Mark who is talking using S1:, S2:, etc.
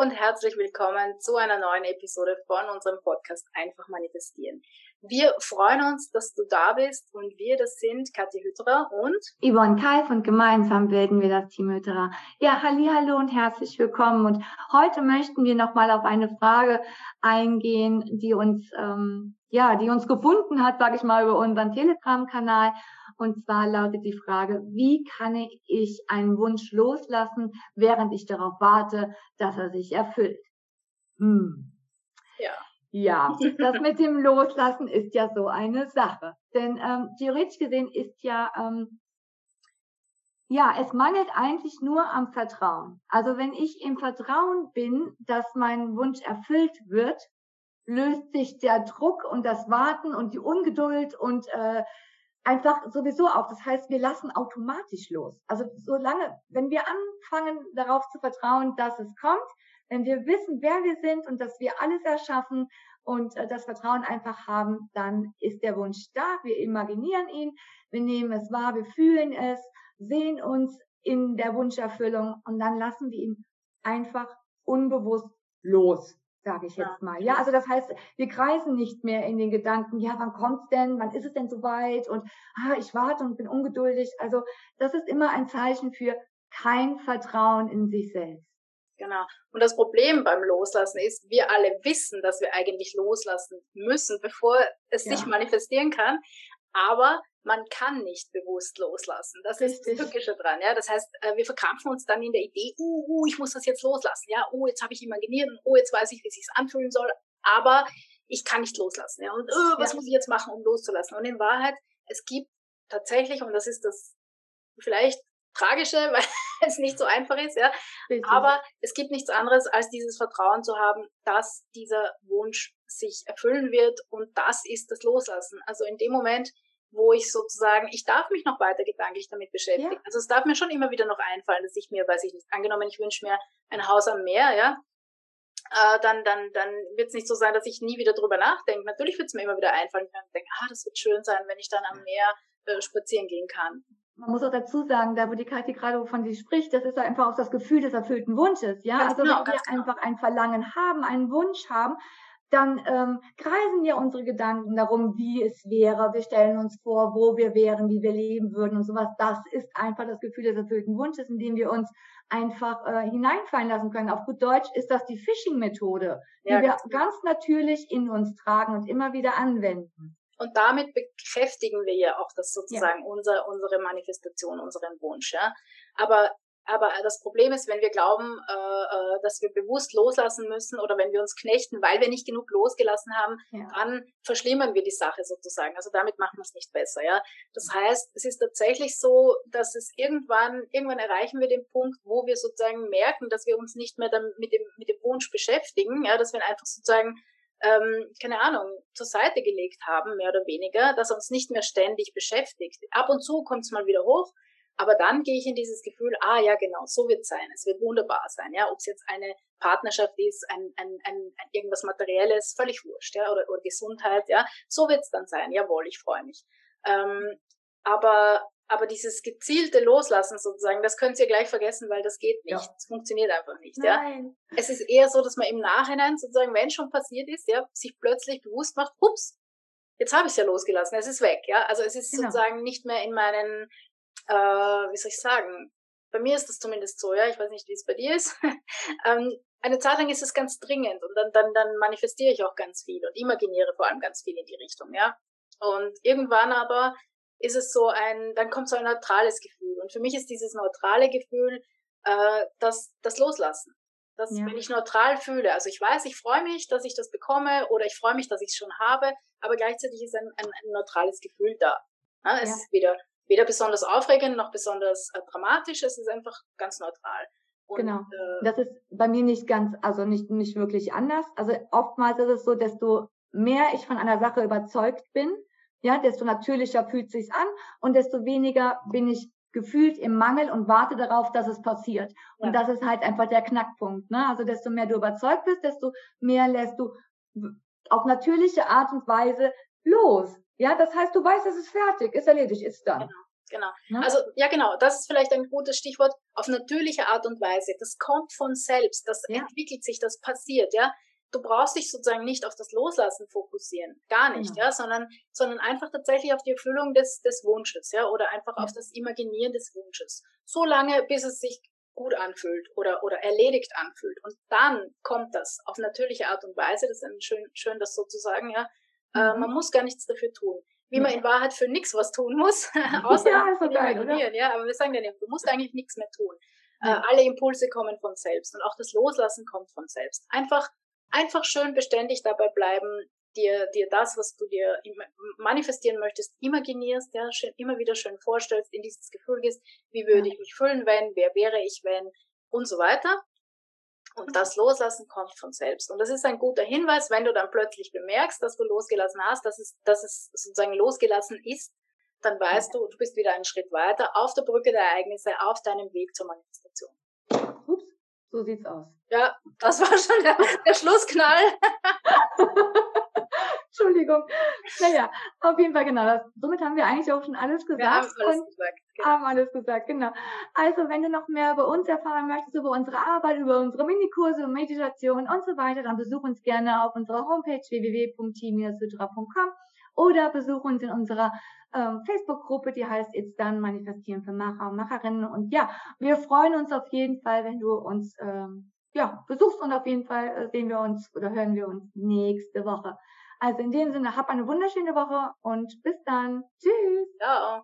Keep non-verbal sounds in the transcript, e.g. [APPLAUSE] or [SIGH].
S1: und herzlich willkommen zu einer neuen Episode von unserem Podcast Einfach manifestieren. Wir freuen uns, dass du da bist und wir, das sind Katja Hütterer und
S2: Yvonne Kalf und gemeinsam bilden wir das Team Hütterer. Ja, halli, hallo und herzlich willkommen und heute möchten wir nochmal auf eine Frage eingehen, die uns, ähm, ja, die uns gefunden hat, sage ich mal, über unseren Telegram-Kanal und zwar lautet die Frage, wie kann ich einen Wunsch loslassen, während ich darauf warte, dass er sich erfüllt? Hm. Ja. Ja, [LAUGHS] das mit dem Loslassen ist ja so eine Sache. Denn ähm, theoretisch gesehen ist ja, ähm, ja, es mangelt eigentlich nur am Vertrauen. Also wenn ich im Vertrauen bin, dass mein Wunsch erfüllt wird, löst sich der Druck und das Warten und die Ungeduld und äh, einfach sowieso auf. Das heißt, wir lassen automatisch los. Also solange, wenn wir anfangen darauf zu vertrauen, dass es kommt, wenn wir wissen, wer wir sind und dass wir alles erschaffen und äh, das Vertrauen einfach haben, dann ist der Wunsch da. Wir imaginieren ihn, wir nehmen es wahr, wir fühlen es, sehen uns in der Wunscherfüllung und dann lassen wir ihn einfach unbewusst los sage ich jetzt mal. Ja, also das heißt, wir kreisen nicht mehr in den Gedanken, ja, wann kommt's denn, wann ist es denn soweit und ah, ich warte und bin ungeduldig. Also das ist immer ein Zeichen für kein Vertrauen in sich selbst.
S1: Genau. Und das Problem beim Loslassen ist, wir alle wissen, dass wir eigentlich loslassen müssen, bevor es ja. sich manifestieren kann. Aber man kann nicht bewusst loslassen. Das ist das Tückische dran. Ja? Das heißt, äh, wir verkrampfen uns dann in der Idee, uh, uh, ich muss das jetzt loslassen. Ja, oh, jetzt habe ich imaginiert und oh, jetzt weiß ich, wie es sich anfühlen soll. Aber ich kann nicht loslassen. Ja? Und uh, was ja. muss ich jetzt machen, um loszulassen? Und in Wahrheit, es gibt tatsächlich, und das ist das vielleicht Tragische, [LAUGHS] weil es nicht so einfach ist, ja. Richtig. Aber es gibt nichts anderes, als dieses Vertrauen zu haben, dass dieser Wunsch sich erfüllen wird und das ist das Loslassen. Also in dem Moment, wo ich sozusagen, ich darf mich noch weiter gedanklich damit beschäftigen. Ja. Also es darf mir schon immer wieder noch einfallen, dass ich mir, weiß ich nicht, angenommen, ich wünsche mir ein Haus am Meer, ja, äh, dann, dann, dann wird es nicht so sein, dass ich nie wieder drüber nachdenke. Natürlich wird es mir immer wieder einfallen, ich denke, ah, das wird schön sein, wenn ich dann am Meer äh, spazieren gehen kann.
S2: Man muss auch dazu sagen, da wo die Kathi gerade von sich spricht, das ist einfach auch das Gefühl des erfüllten Wunsches, ja. Ganz also genau, wenn wir genau. einfach ein Verlangen haben, einen Wunsch haben, dann ähm, kreisen ja unsere Gedanken darum, wie es wäre. Wir stellen uns vor, wo wir wären, wie wir leben würden und sowas. Das ist einfach das Gefühl des erfüllten Wunsches, in dem wir uns einfach äh, hineinfallen lassen können. Auf gut Deutsch ist das die Phishing-Methode, die ja, wir ganz, ganz natürlich in uns tragen und immer wieder anwenden.
S1: Und damit bekräftigen wir ja auch das sozusagen ja. unser, unsere Manifestation, unseren Wunsch. Ja? Aber aber das Problem ist, wenn wir glauben, äh, äh, dass wir bewusst loslassen müssen oder wenn wir uns knechten, weil wir nicht genug losgelassen haben, ja. dann verschlimmern wir die Sache sozusagen. Also damit machen wir es nicht besser. Ja, das heißt, es ist tatsächlich so, dass es irgendwann irgendwann erreichen wir den Punkt, wo wir sozusagen merken, dass wir uns nicht mehr mit dem mit dem Wunsch beschäftigen. Ja, dass wir einfach sozusagen ähm, keine Ahnung, zur Seite gelegt haben, mehr oder weniger, dass er uns nicht mehr ständig beschäftigt. Ab und zu kommt es mal wieder hoch, aber dann gehe ich in dieses Gefühl, ah ja, genau, so wird es sein. Es wird wunderbar sein, ja. Ob es jetzt eine Partnerschaft ist, ein, ein, ein, ein irgendwas Materielles, völlig wurscht, ja, oder, oder Gesundheit, ja. So wird es dann sein. Jawohl, ich freue mich. Ähm, aber aber dieses gezielte Loslassen sozusagen, das könnt ihr gleich vergessen, weil das geht nicht. Ja. Das funktioniert einfach nicht. Nein. Ja. Es ist eher so, dass man im Nachhinein sozusagen, wenn schon passiert ist, ja, sich plötzlich bewusst macht, ups, jetzt habe ich es ja losgelassen, es ist weg. Ja, also es ist genau. sozusagen nicht mehr in meinen äh, wie soll ich sagen, bei mir ist das zumindest so, ja, ich weiß nicht, wie es bei dir ist. [LAUGHS] ähm, eine Zeit lang ist es ganz dringend und dann, dann, dann manifestiere ich auch ganz viel und imaginiere vor allem ganz viel in die Richtung, ja. Und irgendwann aber ist es so ein, dann kommt so ein neutrales Gefühl. Und für mich ist dieses neutrale Gefühl äh, das, das Loslassen. Das, ja. wenn ich neutral fühle, also ich weiß, ich freue mich, dass ich das bekomme oder ich freue mich, dass ich es schon habe, aber gleichzeitig ist ein, ein, ein neutrales Gefühl da. Ja, es ja. ist weder weder besonders aufregend noch besonders äh, dramatisch. Es ist einfach ganz neutral.
S2: Und, genau. Äh, das ist bei mir nicht ganz, also nicht, nicht wirklich anders. Also oftmals ist es so, desto mehr ich von einer Sache überzeugt bin, ja, desto natürlicher fühlt sich's an und desto weniger bin ich gefühlt im Mangel und warte darauf, dass es passiert. Ja. Und das ist halt einfach der Knackpunkt. Ne? Also desto mehr du überzeugt bist, desto mehr lässt du auf natürliche Art und Weise los. Ja, das heißt, du weißt, es ist fertig, ist erledigt, ist dann. Genau.
S1: genau. Ne? Also ja, genau, das ist vielleicht ein gutes Stichwort. Auf natürliche Art und Weise. Das kommt von selbst, das ja. entwickelt sich, das passiert, ja. Du brauchst dich sozusagen nicht auf das Loslassen fokussieren, gar nicht, genau. ja, sondern, sondern einfach tatsächlich auf die Erfüllung des, des Wunsches, ja, oder einfach ja. auf das Imaginieren des Wunsches. So lange, bis es sich gut anfühlt oder, oder erledigt anfühlt. Und dann kommt das auf natürliche Art und Weise, das ist schön, schön das sozusagen, ja. Äh, mhm. man muss gar nichts dafür tun wie man in Wahrheit für nichts was tun muss, [LAUGHS] außer ja, so geil, imaginieren. Ja, aber wir sagen ja nicht, du musst eigentlich nichts mehr tun. Äh, alle Impulse kommen von selbst und auch das Loslassen kommt von selbst. Einfach, einfach schön beständig dabei bleiben, dir, dir das, was du dir manifestieren möchtest, imaginierst, ja, schön, immer wieder schön vorstellst, in dieses Gefühl gehst, wie würde ich mich fühlen, wenn, wer wäre ich, wenn, und so weiter. Und das Loslassen kommt von selbst. Und das ist ein guter Hinweis, wenn du dann plötzlich bemerkst, dass du losgelassen hast, dass es, dass es sozusagen losgelassen ist, dann weißt du, du bist wieder einen Schritt weiter auf der Brücke der Ereignisse, auf deinem Weg zur Manifestation.
S2: Ups, so sieht's aus.
S1: Ja, das war schon der, der Schlussknall. [LAUGHS]
S2: Entschuldigung. Naja, auf jeden Fall genau. Das, somit haben wir eigentlich auch schon alles gesagt. Wir haben alles gesagt. Genau. Haben alles gesagt, genau. Also, wenn du noch mehr über uns erfahren möchtest, über unsere Arbeit, über unsere Minikurse, Meditation und so weiter, dann besuch uns gerne auf unserer Homepage www.team-sutra.com oder besuch uns in unserer ähm, Facebook-Gruppe, die heißt It's Done Manifestieren für Macher und Macherinnen. Und ja, wir freuen uns auf jeden Fall, wenn du uns ähm, ja, besuchst und auf jeden Fall äh, sehen wir uns oder hören wir uns nächste Woche. Also in dem Sinne, hab eine wunderschöne Woche und bis dann. Tschüss.
S1: Ciao.